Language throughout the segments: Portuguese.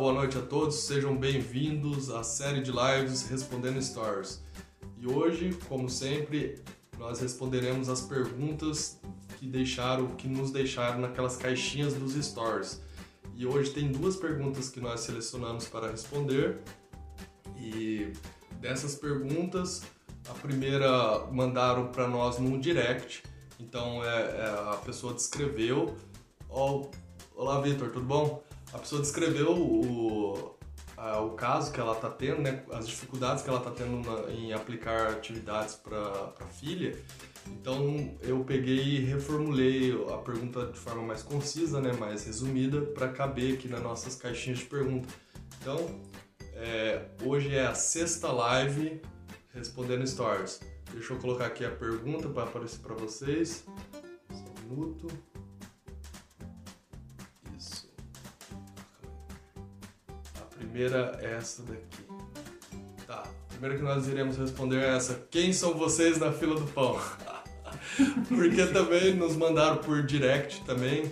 Boa noite a todos, sejam bem-vindos à série de lives Respondendo Stories. E hoje, como sempre, nós responderemos as perguntas que deixaram, que nos deixaram naquelas caixinhas dos stories. E hoje tem duas perguntas que nós selecionamos para responder. E dessas perguntas, a primeira mandaram para nós no direct. Então é, é, a pessoa descreveu. Oh, Olá, Vitor, tudo bom? A pessoa descreveu o, a, o caso que ela está tendo, né, as dificuldades que ela está tendo na, em aplicar atividades para a filha. Então eu peguei e reformulei a pergunta de forma mais concisa, né, mais resumida, para caber aqui nas nossas caixinhas de perguntas. Então, é, hoje é a sexta live respondendo stories. Deixa eu colocar aqui a pergunta para aparecer para vocês. Só um minuto. Primeira é essa daqui. Tá, a primeira que nós iremos responder é essa. Quem são vocês na fila do pão? Porque também nos mandaram por direct também.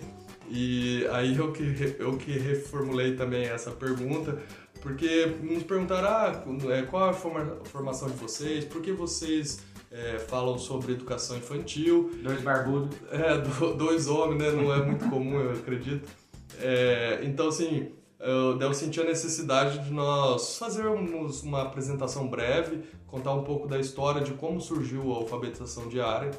E aí eu que, eu que reformulei também essa pergunta, porque nos perguntaram ah, é, qual a formação de vocês, por que vocês é, falam sobre educação infantil. Dois barbudos. É, dois homens, né? Não é muito comum, eu acredito. É, então, assim, eu, eu senti a necessidade de nós fazermos uma apresentação breve, contar um pouco da história de como surgiu a alfabetização diária.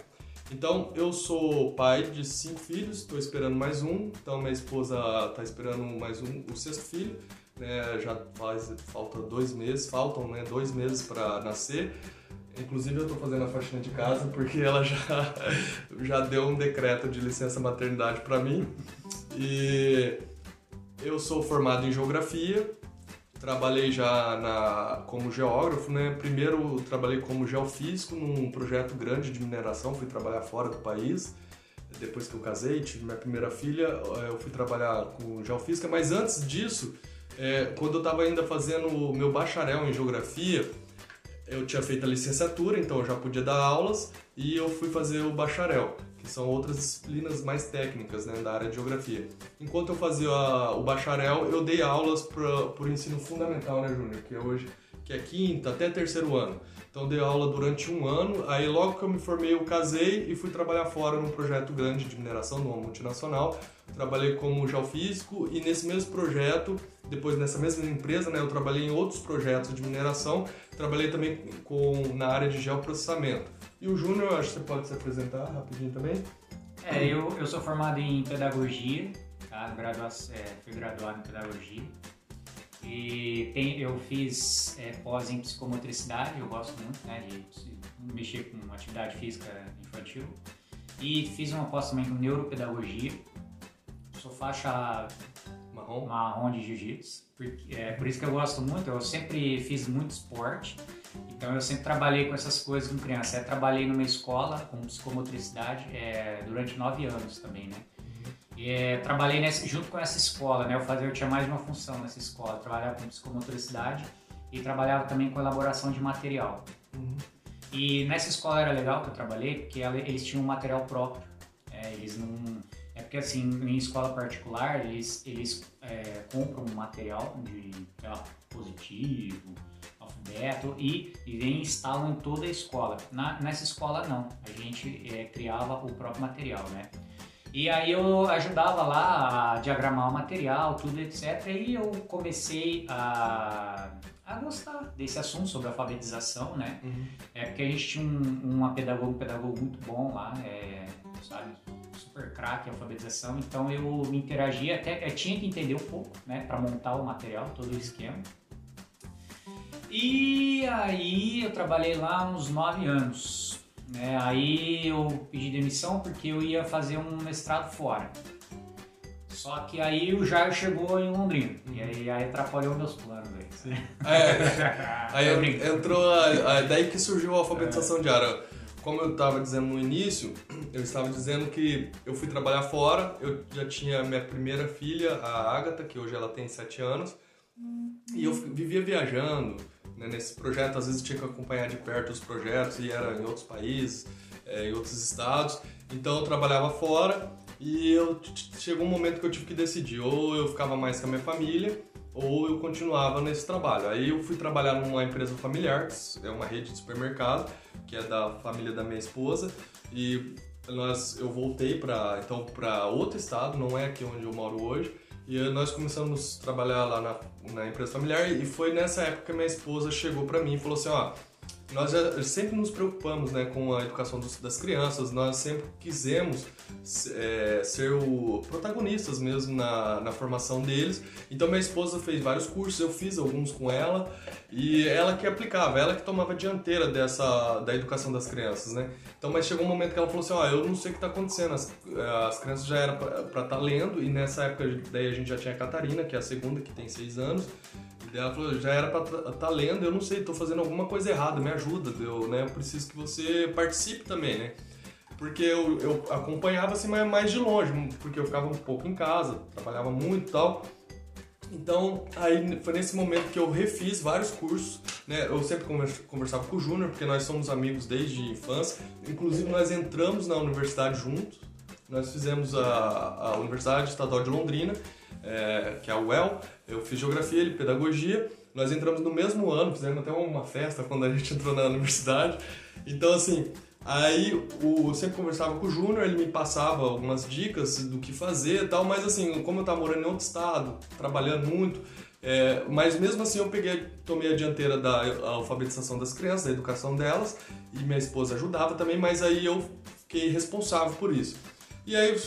Então, eu sou pai de cinco filhos, estou esperando mais um, então minha esposa está esperando mais um, o sexto filho, né, já faz, falta dois meses, faltam né, dois meses para nascer. Inclusive eu estou fazendo a faxina de casa porque ela já, já deu um decreto de licença maternidade para mim. E eu sou formado em geografia, trabalhei já na, como geógrafo, né? Primeiro trabalhei como geofísico num projeto grande de mineração, fui trabalhar fora do país. Depois que eu casei, tive minha primeira filha, eh, eu fui trabalhar com geofísica, mas antes disso, é, quando eu estava ainda fazendo o meu bacharel em geografia, eu tinha feito a licenciatura, então eu já podia dar aulas e eu fui fazer o bacharel que são outras disciplinas mais técnicas né, da área de geografia. Enquanto eu fazia o bacharel, eu dei aulas para o ensino fundamental, né, Júnior? Que é hoje que é quinta até terceiro ano. Então dei aula durante um ano, aí logo que eu me formei eu casei e fui trabalhar fora num projeto grande de mineração, numa multinacional. Trabalhei como geofísico e nesse mesmo projeto, depois nessa mesma empresa, né, eu trabalhei em outros projetos de mineração, trabalhei também com, na área de geoprocessamento. E o Júnior, acho que você pode se apresentar rapidinho também. É, eu, eu sou formado em pedagogia, tá? Gradua é, fui graduado em pedagogia. E tem, eu fiz é, pós em psicomotricidade, eu gosto muito né, de mexer com atividade física infantil. E fiz uma pós também com neuropedagogia. Sou faixa marrom, marrom de jiu-jitsu. É, por isso que eu gosto muito, eu sempre fiz muito esporte. Então eu sempre trabalhei com essas coisas com criança. Eu trabalhei numa escola com psicomotricidade é, durante nove anos também, né? E, é, trabalhei nesse, junto com essa escola, né? Eu, fazia, eu tinha mais uma função nessa escola. Eu trabalhava com psicomotricidade e trabalhava também com elaboração de material. Uhum. E nessa escola era legal que eu trabalhei porque eles tinham um material próprio. É, eles não é porque assim em escola particular eles eles é, compram um material de lá, positivo, alfabeto e, e vem e instalam em toda a escola. Na, nessa escola não, a gente é, criava o próprio material, né? E aí eu ajudava lá a diagramar o material, tudo etc. E eu comecei a, a gostar desse assunto sobre alfabetização, né? Uhum. É porque a gente tinha um, uma pedagogo, um pedagogo muito bom lá, é, sabe? Super craque em alfabetização. Então eu me interagia, até eu tinha que entender um pouco, né? Para montar o material, todo o esquema. E aí eu trabalhei lá uns nove anos. Né? Aí eu pedi demissão porque eu ia fazer um mestrado fora. Só que aí o Jair chegou em Londrina. E aí, aí atrapalhou meus planos. Aí, é, aí entrou. A, a, daí que surgiu a alfabetização é. diária. Como eu estava dizendo no início, eu estava dizendo que eu fui trabalhar fora. Eu já tinha minha primeira filha, a Agatha, que hoje ela tem sete anos. E eu vivia viajando né? Nesse projeto, às vezes, tinha que acompanhar de perto os projetos e era em outros países, é, em outros estados. Então, eu trabalhava fora e eu chegou um momento que eu tive que decidir. Ou eu ficava mais com a minha família, ou eu continuava nesse trabalho. Aí eu fui trabalhar numa empresa familiar, é uma rede de supermercado, que é da família da minha esposa, e nós, eu voltei para então para outro estado, não é aqui onde eu moro hoje, e nós começamos a trabalhar lá na, na empresa familiar e foi nessa época que minha esposa chegou para mim e falou assim, ó, nós já, sempre nos preocupamos né, com a educação dos, das crianças, nós sempre quisemos é, ser o protagonistas mesmo na, na formação deles. Então minha esposa fez vários cursos, eu fiz alguns com ela. E ela que aplicava, ela que tomava a dianteira dessa da educação das crianças, né? Então, mas chegou um momento que ela falou assim, ó, oh, eu não sei o que está acontecendo, as, as crianças já eram para estar tá lendo. E nessa época daí a gente já tinha a Catarina, que é a segunda, que tem seis anos, e ela falou, já era para estar tá lendo, eu não sei, estou fazendo alguma coisa errada, me ajuda, eu, né, eu preciso que você participe também, né? Porque eu, eu acompanhava assim mais de longe, porque eu ficava um pouco em casa, trabalhava muito e tal. Então, aí foi nesse momento que eu refiz vários cursos, né? Eu sempre conversava com o Júnior, porque nós somos amigos desde infância. Inclusive, nós entramos na universidade juntos. Nós fizemos a, a Universidade Estadual de Londrina, é, que é a UEL. Eu fiz Geografia, ele Pedagogia. Nós entramos no mesmo ano, fizemos até uma festa quando a gente entrou na universidade. Então, assim, Aí o, eu sempre conversava com o Júnior, ele me passava algumas dicas do que fazer e tal, mas assim, como eu estava morando em outro estado, trabalhando muito, é, mas mesmo assim eu peguei, tomei a dianteira da alfabetização das crianças, da educação delas, e minha esposa ajudava também, mas aí eu fiquei responsável por isso. E aí,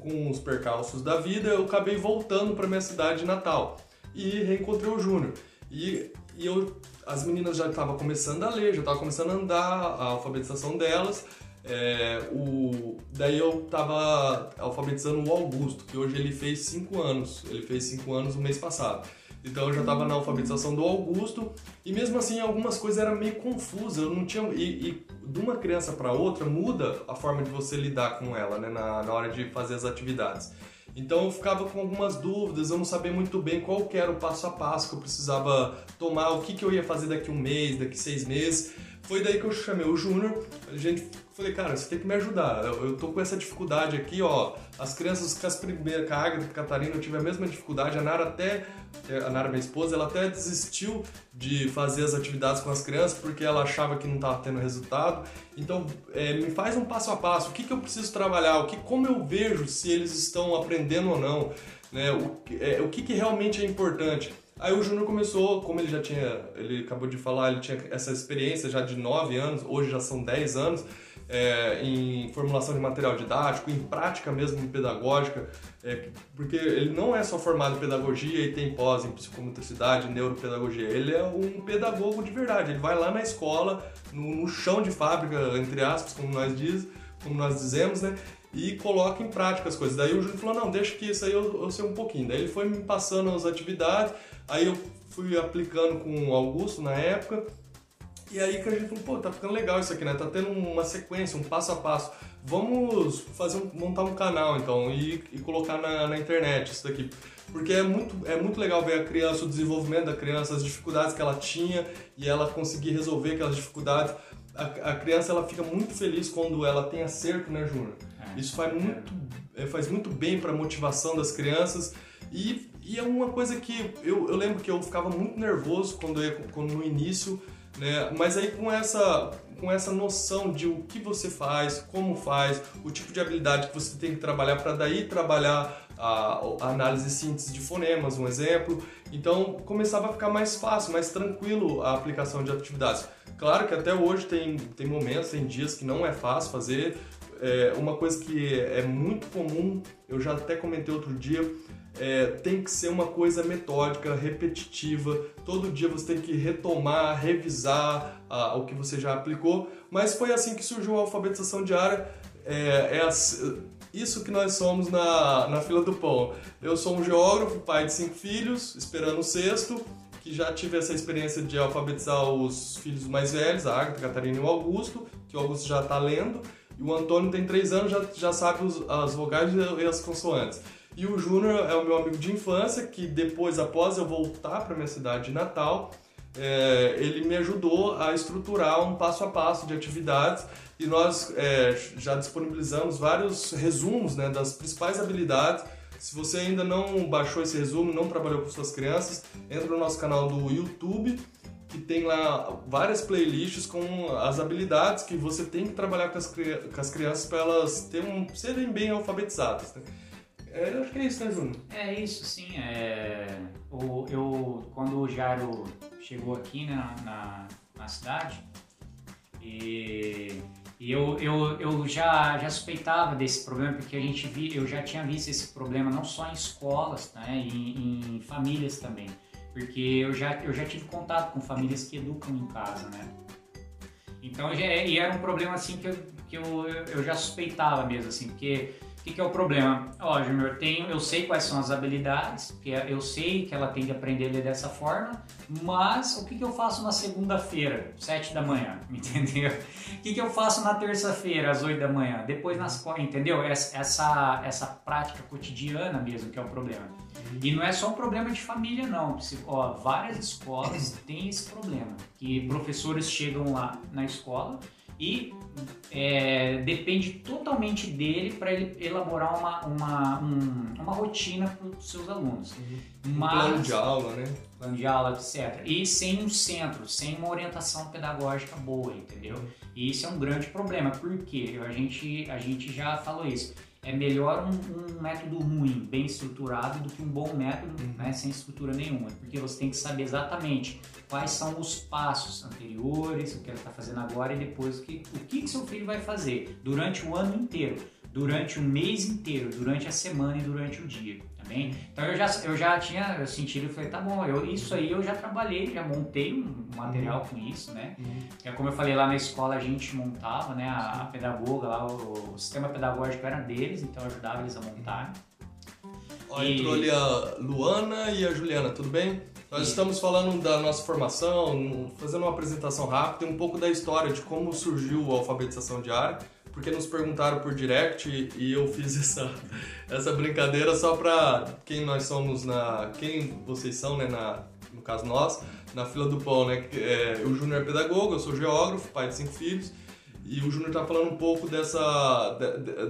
com os percalços da vida, eu acabei voltando para minha cidade natal e reencontrei o Júnior. E, e eu as meninas já estavam começando a ler, já estavam começando a andar, a alfabetização delas. É, o, daí eu estava alfabetizando o Augusto, que hoje ele fez 5 anos. Ele fez 5 anos no mês passado. Então eu já estava na alfabetização do Augusto e mesmo assim algumas coisas eram meio confusas. Eu não tinha e, e de uma criança para outra muda a forma de você lidar com ela, né, na, na hora de fazer as atividades. Então eu ficava com algumas dúvidas, eu não sabia muito bem qual era o passo a passo que eu precisava tomar, o que, que eu ia fazer daqui um mês, daqui seis meses. Foi daí que eu chamei o Júnior, a gente falei, cara, você tem que me ajudar. Eu, eu tô com essa dificuldade aqui, ó. As crianças com as primeiras, com a Agatha e a Catarina, eu tive a mesma dificuldade. A Nara até, a Nara, minha esposa, ela até desistiu de fazer as atividades com as crianças porque ela achava que não estava tendo resultado. Então, é, me faz um passo a passo. O que, que eu preciso trabalhar? O que, como eu vejo se eles estão aprendendo ou não? Né? O, é, o que, que realmente é importante? Aí o Júnior começou, como ele já tinha, ele acabou de falar, ele tinha essa experiência já de 9 anos, hoje já são 10 anos, é, em formulação de material didático, em prática mesmo pedagógica, é, porque ele não é só formado em pedagogia e tem pós em psicomotricidade, neuropedagogia, ele é um pedagogo de verdade, ele vai lá na escola, no, no chão de fábrica, entre aspas, como nós diz, como nós dizemos, né? E coloca em prática as coisas. Daí o Júlio falou, não, deixa que isso aí eu, eu sei um pouquinho. Daí ele foi me passando as atividades, aí eu fui aplicando com o Augusto na época, e aí que a gente falou, pô, tá ficando legal isso aqui, né? Tá tendo uma sequência, um passo a passo. Vamos fazer um, montar um canal então e, e colocar na, na, internet isso daqui. Porque é muito, é muito legal ver a criança, o desenvolvimento da criança, as dificuldades que ela tinha e ela conseguir resolver aquelas dificuldades. A, a criança ela fica muito feliz quando ela tem acerto, né, Júnior? É, isso faz muito, é, faz muito bem para a motivação das crianças. E, e, é uma coisa que eu, eu lembro que eu ficava muito nervoso quando, eu, quando no início né? Mas aí com essa, com essa noção de o que você faz, como faz, o tipo de habilidade que você tem que trabalhar para daí trabalhar a, a, análise e síntese de fonemas, um exemplo. Então começava a ficar mais fácil, mais tranquilo a aplicação de atividades. Claro que até hoje tem, tem momentos, tem dias que não é fácil fazer. É, uma coisa que é muito comum, eu já até comentei outro dia, é, tem que ser uma coisa metódica, repetitiva. Todo dia você tem que retomar, revisar ah, o que você já aplicou. Mas foi assim que surgiu a alfabetização diária. É, é isso que nós somos na, na fila do pão. Eu sou um geógrafo, pai de cinco filhos, esperando o sexto, que já tive essa experiência de alfabetizar os filhos mais velhos, a Agatha, a Catarina e o Augusto, que o Augusto já está lendo. E o Antônio tem três anos, já, já sabe os, as vogais e as consoantes. E o Júnior é o meu amigo de infância, que depois, após eu voltar para minha cidade de Natal, é, ele me ajudou a estruturar um passo a passo de atividades e nós é, já disponibilizamos vários resumos né, das principais habilidades Se você ainda não baixou esse resumo, não trabalhou com suas crianças, entra no nosso canal do YouTube que tem lá várias playlists com as habilidades que você tem que trabalhar com as, com as crianças para elas ter um, serem bem alfabetizadas. Né? É, eu acho que é isso, né, Júnior? É isso, sim. É, o, eu, quando o Jairo chegou aqui né, na, na cidade, e, e eu, eu, eu já, já suspeitava desse problema, porque a gente vi, eu já tinha visto esse problema não só em escolas, né, em, em famílias também porque eu já, eu já tive contato com famílias que educam em casa, né? Então, já, e era um problema assim que eu, que eu, eu já suspeitava mesmo, assim, porque o que, que, é o problema? Ó, Júnior, eu sei quais são as habilidades, porque eu sei que ela tem que aprender dessa forma, mas o que, que eu faço na segunda-feira, sete da manhã, entendeu? O que, que eu faço na terça-feira, às oito da manhã, depois nas entendeu? Essa, essa, essa prática cotidiana mesmo que é o problema. E não é só um problema de família, não. Ó, várias escolas têm esse problema, que professores chegam lá na escola e é, depende totalmente dele para ele elaborar uma, uma, um, uma rotina para os seus alunos. Uhum. Mas, plano de aula, né? Plano de aula, etc. E sem um centro, sem uma orientação pedagógica boa, entendeu? E isso é um grande problema, porque a gente, a gente já falou isso é melhor um, um, método ruim, bem estruturado, do que um bom método uhum. né, sem estrutura nenhuma. Porque você tem que saber exatamente quais são os passos anteriores, o que ela está fazendo agora e depois o que, o que seu filho vai fazer durante o ano inteiro, durante o mês inteiro, durante a semana e durante o dia. Também. Então eu já, eu já tinha sentido, eu falei, tá bom, eu, isso aí eu já trabalhei, já montei um material uhum. com isso, né? Uhum. É como eu falei lá na escola, a gente montava, né? A, a pedagoga lá, o, o, sistema pedagógico era deles, então eu ajudava eles a montar. Ó, e... Entrou ali a Luana e a Juliana, tudo bem? Nós estamos falando da nossa formação, fazendo uma apresentação rápida e um pouco da história de como surgiu a alfabetização diária porque nos perguntaram por direct e eu fiz essa, essa brincadeira só para quem nós somos na. quem vocês são, né? Na, no caso nós, na fila do pão, né? É, o Júnior é pedagogo, eu sou geógrafo, pai de cinco filhos. E o Júnior está falando um pouco dessa,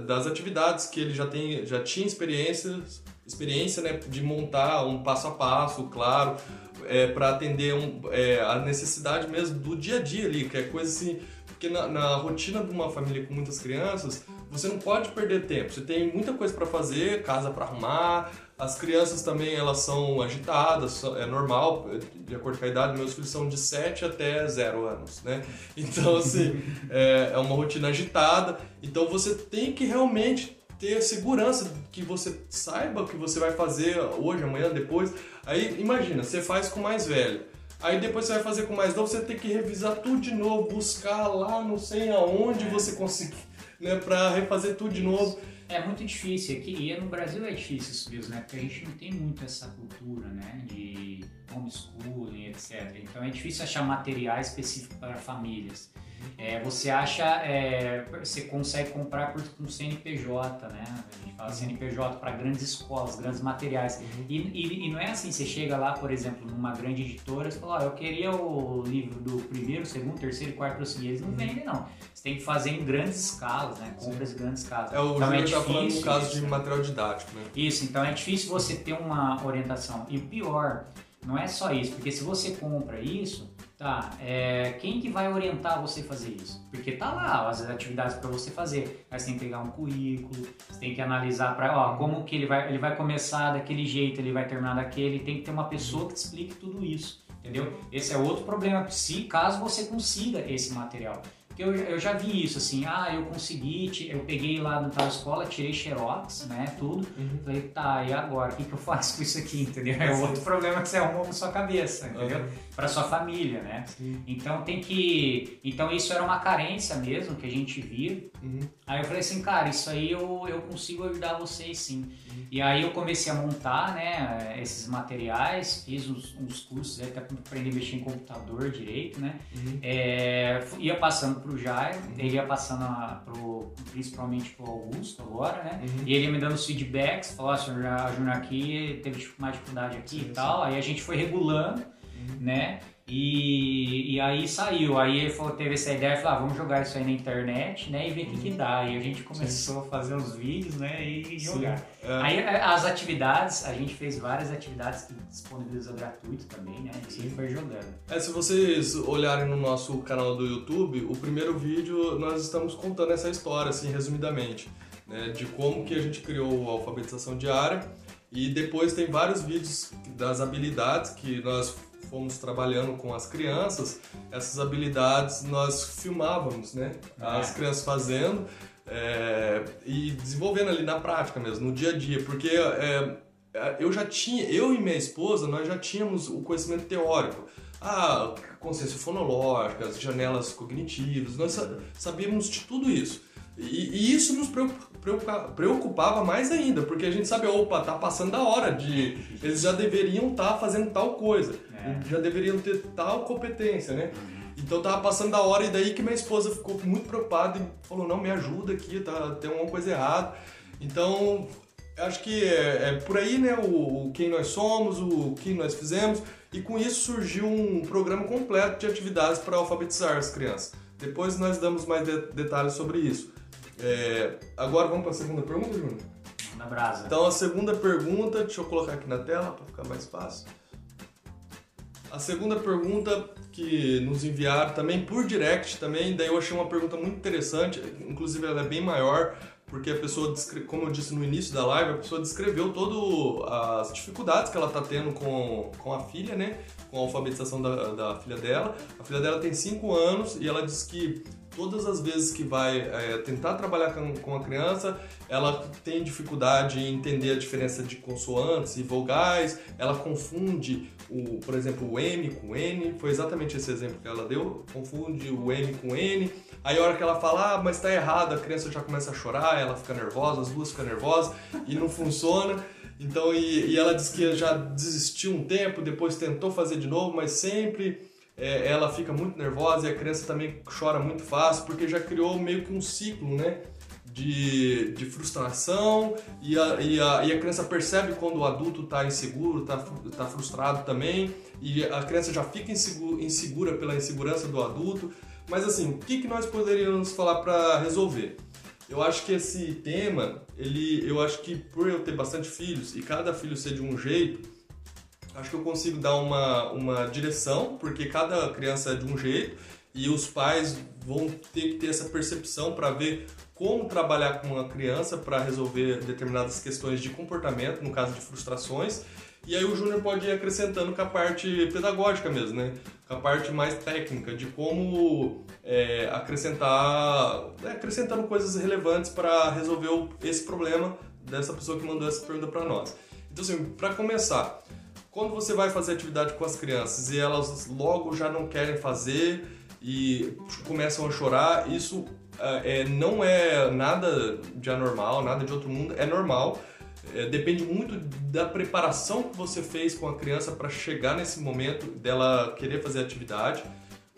das atividades que ele já, tem, já tinha experiência, experiência né, de montar um passo a passo, claro, é, para atender um, é, a necessidade mesmo do dia a dia ali, que é coisa assim porque na, na, rotina de uma família com muitas crianças, você não pode perder tempo. Você tem muita coisa para fazer, casa para arrumar. As crianças também elas são agitadas, é normal, de acordo com a idade. Meus filhos são de 7 até 0 anos, né? Então, assim, é, é uma rotina agitada. Então, você tem que realmente ter segurança que você saiba o que você vai fazer hoje, amanhã, depois. Aí, imagina, você faz com o mais velho Aí depois você vai fazer com mais novo, você tem que revisar tudo de novo, buscar lá não sei aonde é. você conseguir, né, para refazer tudo de novo. É muito difícil aqui, e no Brasil é difícil isso mesmo, né? Porque a gente não tem muito essa cultura, né? De homeschooling, etc. Então é difícil achar materiais específicos para famílias. É, você acha, é, você consegue comprar por, com CNPJ, né? A gente fala uhum. CNPJ para grandes escolas, grandes materiais. Uhum. E, e, e, não é assim, você chega lá, por exemplo, numa grande editora e fala, oh, eu queria o livro do primeiro, segundo, terceiro e quarto seguir. Eles não uhum. vendem, não. Você tem que fazer em grandes escalas, né? Compras em grandes escalas. É, o então, é difícil, tá falando no caso isso, de material didático, né? Isso, então é difícil você ter uma orientação. E o pior, não é só isso, porque se você compra isso, tá, é, quem que vai orientar você a fazer isso? Porque tá lá as atividades para você fazer, mas você tem que pegar um currículo, você tem que analisar para, ó, como que ele vai, ele vai começar daquele jeito, ele vai terminar daquele, tem que ter uma pessoa que te explique tudo isso, entendeu? Esse é outro problema, se caso você consiga esse material. Porque eu, eu já vi isso, assim, ah, eu consegui, eu peguei lá no tal escola, tirei xerox, né, tudo. Uhum. Falei, tá, e agora? O que, que eu faço com isso aqui, entendeu? É outro problema que você arrumou na sua cabeça, entendeu? Uhum. Para sua família, né? Sim. Então tem que... Então isso era uma carência mesmo que a gente via. Uhum. Aí eu falei assim, cara, isso aí eu, eu consigo ajudar vocês sim. Uhum. E aí eu comecei a montar, né, esses materiais, fiz uns, uns cursos até para aprender a mexer em computador direito, né? Uhum. É, ia passando pro Jairo, uhum. ele ia passando a, pro, principalmente pro Augusto agora, né? Uhum. E ele ia me dando os feedbacks, falou, assim, a Júnior aqui teve mais dificuldade aqui sim, e tal. Sim. Aí a gente foi regulando. Uhum. né? E, e aí saiu, aí ele falou, teve essa ideia, falou, ah, vamos jogar isso aí na internet, né, e ver o que, que dá. E a gente começou Sim. a fazer os vídeos, né, e jogar. É. Aí as atividades, a gente fez várias atividades que disponibilizou gratuito também, né, Sim. e foi jogando. É, se vocês olharem no nosso canal do YouTube, o primeiro vídeo nós estamos contando essa história, assim, resumidamente, né, de como que a gente criou a alfabetização diária, e depois tem vários vídeos das habilidades que nós fomos trabalhando com as crianças, essas habilidades nós filmávamos, né? As é. crianças fazendo é, e desenvolvendo ali na prática mesmo, no dia a dia, porque é, eu já tinha, eu e minha esposa, nós já tínhamos o conhecimento teórico. A consciência fonológica, as janelas cognitivas, nós sabíamos de tudo isso. E, e isso nos preocupava mais ainda, porque a gente sabe, opa, tá passando da hora de. Eles já deveriam estar tá fazendo tal coisa. É. Já deveriam ter tal competência, né? Uhum. Então tava passando da hora e daí que minha esposa ficou muito preocupada e falou, não, me ajuda aqui, tá, tem alguma coisa errada. Então, acho que é, é por aí, né, o, o, quem nós somos, o que nós fizemos, e com isso surgiu um programa completo de atividades para alfabetizar as crianças. Depois nós damos mais de, detalhes sobre isso. É, agora vamos para a segunda pergunta, Júnior? Na brasa. Então a segunda pergunta, deixa eu colocar aqui na tela para ficar mais fácil. A segunda pergunta que nos enviaram também por direct também, daí eu achei uma pergunta muito interessante, inclusive ela é bem maior, porque a pessoa, como eu disse no início da live, a pessoa descreveu todas as dificuldades que ela está tendo com, com a filha, né? Com a alfabetização da, da filha dela. A filha dela tem 5 anos e ela diz que todas as vezes que vai é, tentar trabalhar com, com a criança, ela tem dificuldade em entender a diferença de consoantes e vogais, ela confunde, o, por exemplo, o M com N, foi exatamente esse exemplo que ela deu, confunde o M com N, aí a hora que ela fala, ah, mas tá errado, a criança já começa a chorar, ela fica nervosa, as duas ficam nervosas e não funciona. Então, e, e ela diz que já desistiu um tempo, depois tentou fazer de novo, mas sempre é, ela fica muito nervosa e a criança também chora muito fácil, porque já criou meio que um ciclo, né? De, de frustração e a, e, a, e a criança percebe quando o adulto está inseguro, está tá frustrado também, e a criança já fica insegura, insegura pela insegurança do adulto. Mas assim, o que, que nós poderíamos falar para resolver? Eu acho que esse tema, ele, eu acho que por eu ter bastante filhos e cada filho ser de um jeito, acho que eu consigo dar uma, uma direção, porque cada criança é de um jeito e os pais vão ter que ter essa percepção para ver como trabalhar com uma criança para resolver determinadas questões de comportamento, no caso de frustrações. E aí o Júnior pode ir acrescentando com a parte pedagógica mesmo, né? Com a parte mais técnica de como é, acrescentar, é, acrescentando coisas relevantes para resolver esse problema dessa pessoa que mandou essa pergunta para nós. Então assim, para começar, quando você vai fazer atividade com as crianças e elas logo já não querem fazer e começam a chorar, isso é, não é nada de anormal, nada de outro mundo, é normal. É, depende muito da preparação que você fez com a criança para chegar nesse momento dela querer fazer atividade.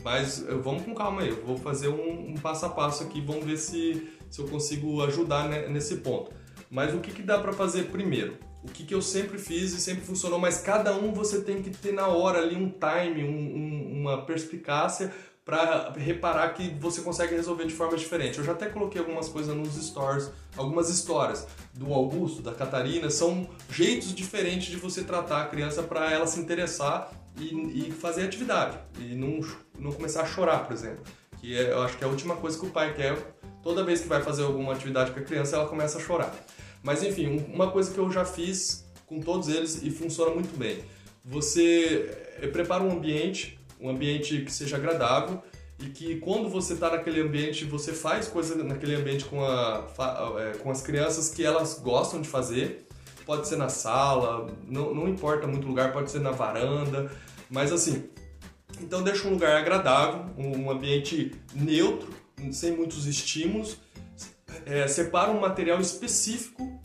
Mas vamos com calma aí, eu vou fazer um, um passo a passo aqui, vamos ver se, se eu consigo ajudar nesse ponto. Mas o que, que dá para fazer primeiro? O que, que eu sempre fiz e sempre funcionou, mas cada um você tem que ter na hora ali um time, um, um, uma perspicácia para reparar que você consegue resolver de forma diferente. Eu já até coloquei algumas coisas nos stories, algumas histórias do Augusto, da Catarina, são jeitos diferentes de você tratar a criança para ela se interessar e, e, fazer atividade e não, não começar a chorar, por exemplo. Que é, eu acho que é a última coisa que o pai quer. Toda vez que vai fazer alguma atividade com a criança, ela começa a chorar. Mas enfim, uma coisa que eu já fiz com todos eles e funciona muito bem. Você eh, prepara um ambiente, um ambiente que seja agradável e que quando você está naquele ambiente, você faz coisa naquele ambiente com, a, eh, com as crianças que elas gostam de fazer. Pode ser na sala, não, não importa muito lugar, pode ser na varanda, mas assim, então deixa um lugar agradável, um ambiente neutro, sem muitos estímulos é, separa um material específico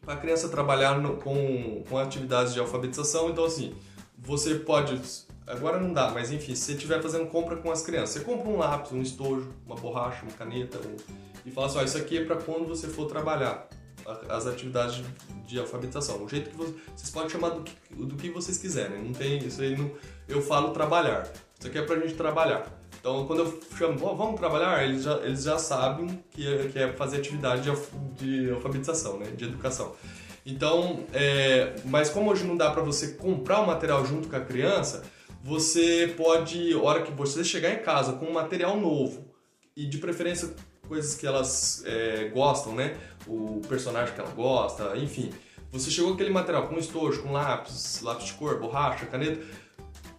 para a criança trabalhar no, com, com atividades de alfabetização. Então, assim, você pode. Agora não dá, mas enfim, se você estiver fazendo compra com as crianças, você compra um lápis, um estojo, uma borracha, uma caneta, um, e fala assim: ó, isso aqui é para quando você for trabalhar. as atividades de alfabetização. O jeito que você, vocês podem chamar do que, do que vocês quiserem. Não tem isso aí. Não, eu falo trabalhar. Isso aqui é pra gente trabalhar. Então, quando eu chamo, oh, vamos trabalhar, eles já, eles já sabem que é, que é fazer atividade de, de alfabetização, né? De educação. Então, é, mas como hoje não dá para você comprar o material junto com a criança, você pode, hora que você chegar em casa com um material novo e de preferência coisas que elas é, gostam, né? O personagem que ela gosta, enfim. Você chegou com aquele material com estojo, com lápis, lápis de cor, borracha, caneta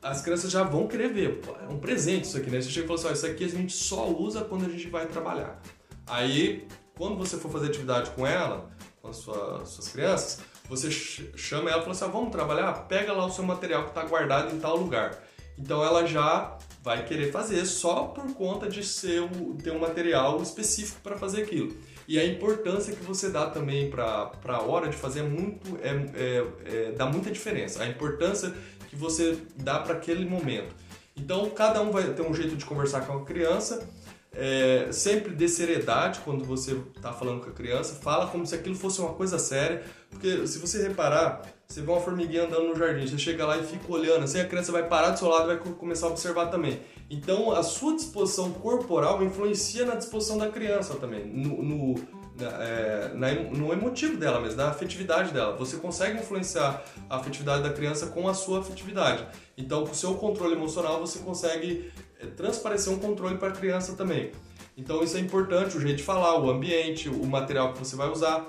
as crianças já vão querer ver. É um presente isso aqui, né? Você chega e fala assim, ó, isso aqui a gente só usa quando a gente vai trabalhar. Aí, quando você for fazer atividade com ela, com as sua, suas crianças, você chama ela e fala assim, ó, vamos trabalhar? Pega lá o seu material que está guardado em tal lugar. Então ela já vai querer fazer só por conta de ser ter um material específico para fazer aquilo. E a importância que você dá também para a hora de fazer é muito, é, é, é, dá muita diferença. A importância que você dá para aquele momento. Então, cada um vai ter um jeito de conversar com a criança. É, sempre dê seriedade quando você está falando com a criança. Fala como se aquilo fosse uma coisa séria. Porque se você reparar, você vê uma formiguinha andando no jardim, você chega lá e fica olhando, assim a criança vai parar do seu lado e vai começar a observar também. Então, a sua disposição corporal influencia na disposição da criança também, no, no é, na, no emotivo dela mesmo, na afetividade dela. Você consegue influenciar a afetividade da criança com a sua afetividade. Então, com o seu controle emocional, você consegue é, transparecer um controle para a criança também. Então, isso é importante, o jeito de falar, o ambiente, o material que você vai usar.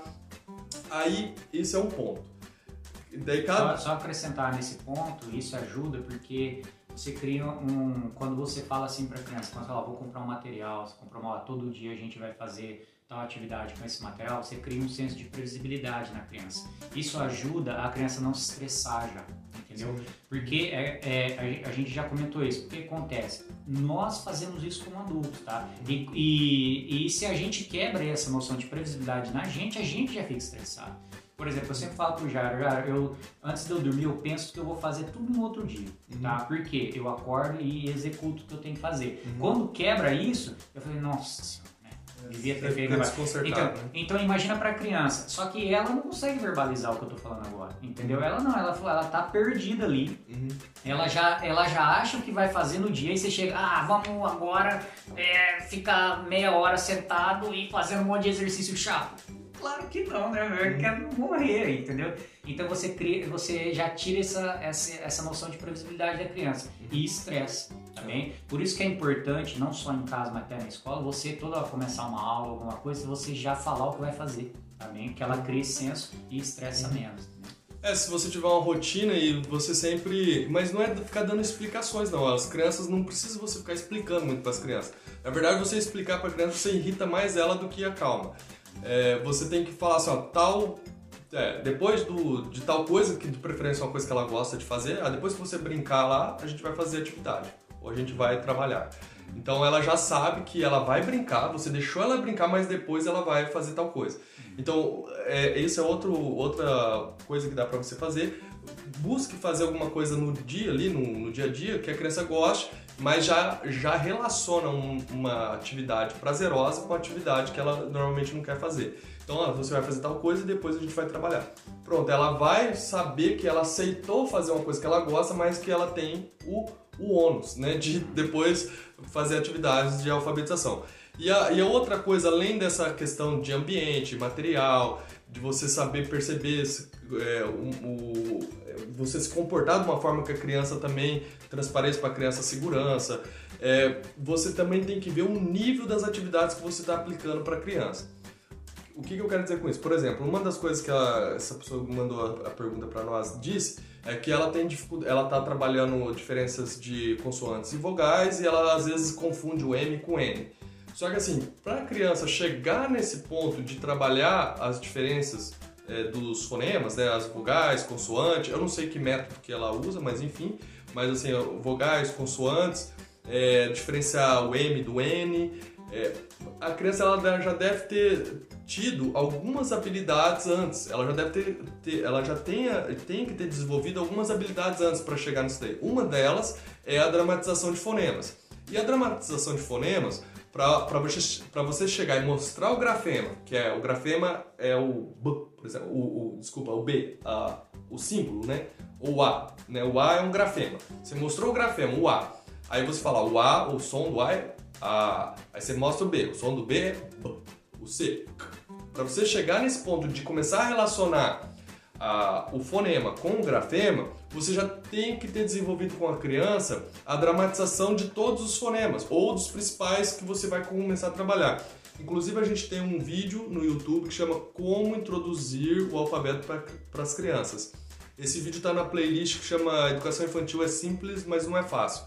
Aí, esse é um ponto. Daí, cada... só, só acrescentar nesse ponto, isso ajuda porque você cria um. Quando você fala assim para a criança, quando você fala, vou comprar um material, você comprar uma, todo dia a gente vai fazer tal atividade com esse material, você cria um senso de previsibilidade na criança. Isso ajuda a criança não se estressar já, entendeu? Porque é, é, a, gente já comentou isso. O que acontece? Nós fazemos isso como adultos, tá? E, e, e se a gente quebra essa noção de previsibilidade na gente, a gente já fica estressado. Por exemplo, eu sempre falo pro Jairo, Jairo, eu, antes de eu dormir, eu penso que eu vou fazer tudo no outro dia, uhum. tá? Porque eu acordo e executo o que eu tenho que fazer. Uhum. Quando quebra isso, eu falei, nossa Devia ter feito então, né? então imagina para criança. Só que ela não consegue verbalizar o que eu tô falando agora, entendeu? Ela não, ela ela tá perdida ali. Uhum. Ela já ela já acha o que vai fazer no dia e você chega, ah, vamos agora é, ficar meia hora sentado e fazendo um monte de exercício chato. Claro que não, né? Eu uhum. quero morrer, entendeu? Então você cria, você já tira essa, essa, essa noção de previsibilidade da criança e estresse também. Por isso que é importante, não só em casa, mas até na escola, você toda começar uma aula, alguma coisa, você já falar o que vai fazer, também, que ela crie senso e estressa uhum. menos. É, se você tiver uma rotina e você sempre. Mas não é ficar dando explicações, não. As crianças não precisa você ficar explicando muito para as crianças. Na verdade, você explicar para a criança, você irrita mais ela do que a calma. É, você tem que falar assim, ó, tal. É, depois do, de tal coisa, que de preferência é uma coisa que ela gosta de fazer, ah, depois que você brincar lá, a gente vai fazer atividade ou a gente vai trabalhar. Então ela já sabe que ela vai brincar, você deixou ela brincar, mas depois ela vai fazer tal coisa. Então, é, isso é outro, outra coisa que dá para você fazer. Busque fazer alguma coisa no dia ali, no, no, dia a dia, que a criança goste, mas já, já relaciona um, uma atividade prazerosa com a atividade que ela normalmente não quer fazer. Então, ó, você vai fazer tal coisa e depois a gente vai trabalhar. Pronto, ela vai saber que ela aceitou fazer uma coisa que ela gosta, mas que ela tem o o ônus, né, de depois fazer atividades de alfabetização. E a, e a outra coisa, além dessa questão de ambiente, material, de você saber perceber é, o, o, você se comportar de uma forma que a criança também transpareça para a criança segurança, é, você também tem que ver o nível das atividades que você está aplicando para a criança. O que, que, eu quero dizer com isso? Por exemplo, uma das coisas que ela, essa pessoa que mandou a, a pergunta para nós disse é que ela tem dificuldade, ela está trabalhando diferenças de consoantes e vogais e ela às vezes confunde o M com N. Só que assim, para a criança chegar nesse ponto de trabalhar as diferenças é, dos fonemas, né, as vogais, consoantes, eu não sei que método que ela usa, mas enfim, mas assim, vogais, consoantes, é, diferenciar o M do N, é, a criança ela já deve ter tido algumas habilidades antes. Ela já deve ter, ter ela já tenha, tem que ter desenvolvido algumas habilidades antes para chegar nisso daí. Uma delas é a dramatização de fonemas. E a dramatização de fonemas, para você, chegar e mostrar o grafema, que é o grafema é o B, por exemplo, o, o desculpa, o B, a, o símbolo, né? O A, né? O A é um grafema. Você mostrou o grafema, o A. Aí você fala o A, o som do A é A. Aí você mostra o B, o som do B é B, o C. Para você chegar nesse ponto de começar a relacionar a, o fonema com o grafema, você já tem que ter desenvolvido com a criança a dramatização de todos os fonemas, ou dos principais que você vai começar a trabalhar. Inclusive, a gente tem um vídeo no YouTube que chama Como Introduzir o Alfabeto para as Crianças. Esse vídeo está na playlist que chama Educação Infantil é Simples, mas não é fácil.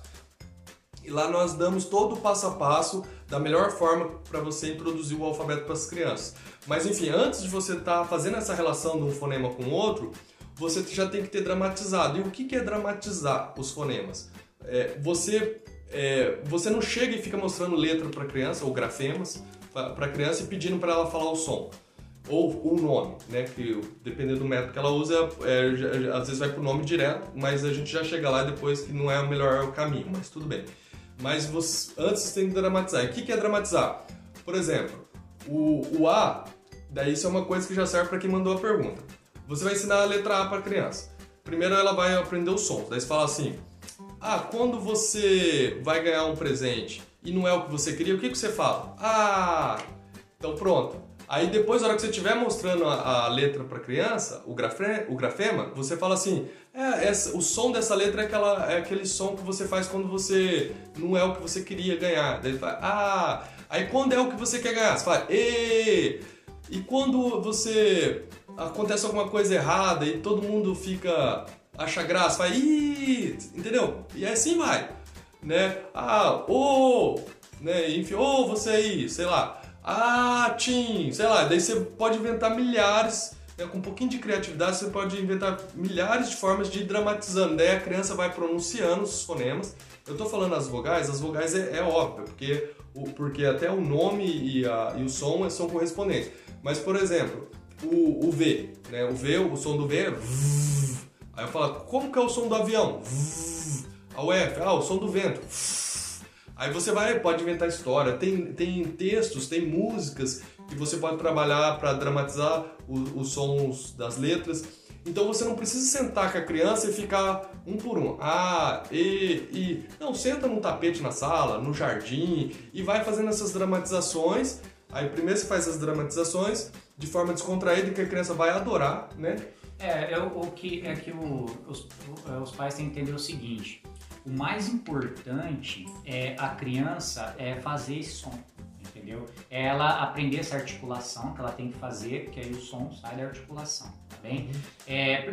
E lá nós damos todo o passo a passo da melhor forma para você introduzir o alfabeto para as crianças. Mas enfim, antes de você estar tá fazendo essa relação de um fonema com o outro, você já tem que ter dramatizado. E o que é dramatizar os fonemas? É, você, é, você não chega e fica mostrando letra para a criança, ou grafemas, para a criança e pedindo para ela falar o som. Ou o nome, né? Que dependendo do método que ela usa, é, às vezes vai para o nome direto, mas a gente já chega lá depois que não é o melhor caminho, mas tudo bem. Mas você, antes você tem que dramatizar. E o que é dramatizar? Por exemplo, o, o A, daí isso é uma coisa que já serve para quem mandou a pergunta. Você vai ensinar a letra A para a criança. Primeiro ela vai aprender os sons. Daí você fala assim: Ah, quando você vai ganhar um presente e não é o que você queria, o que, que você fala? Ah, então pronto. Aí depois, na hora que você estiver mostrando a, a letra para criança, o, o grafema, você fala assim: é, essa, o som dessa letra é, aquela, é aquele som que você faz quando você não é o que você queria ganhar. Daí ele fala, ah, aí quando é o que você quer ganhar, você fala, e E quando você acontece alguma coisa errada e todo mundo fica acha graça, fala, ih, entendeu? E assim vai, né? Ah, ô, oh, né? Enfim, ô, oh, você aí, sei lá. Ah, Tim, sei lá. Daí você pode inventar milhares né, com um pouquinho de criatividade, você pode inventar milhares de formas de ir dramatizando. Daí a criança vai pronunciando os fonemas. Eu estou falando as vogais, as vogais é, é óbvio, porque, o, porque até o nome e, a, e o som são correspondentes. Mas, por exemplo, o, o V, né? O V, o som do V é Aí eu falo, como que é o som do avião? A F, ah, o som do vento. Aí você vai, pode inventar história, tem, tem textos, tem músicas que você pode trabalhar para dramatizar os sons das letras. Então você não precisa sentar com a criança e ficar um por um. Ah, e, e. Não, senta num tapete na sala, no jardim e vai fazendo essas dramatizações. Aí primeiro você faz as dramatizações de forma descontraída que a criança vai adorar, né? É, eu, o que é que o, os, os pais têm que entender o seguinte: o mais importante é a criança é fazer esse som entendeu? É ela aprender essa articulação que ela tem que fazer, porque aí o som sai da articulação, tá bem? É,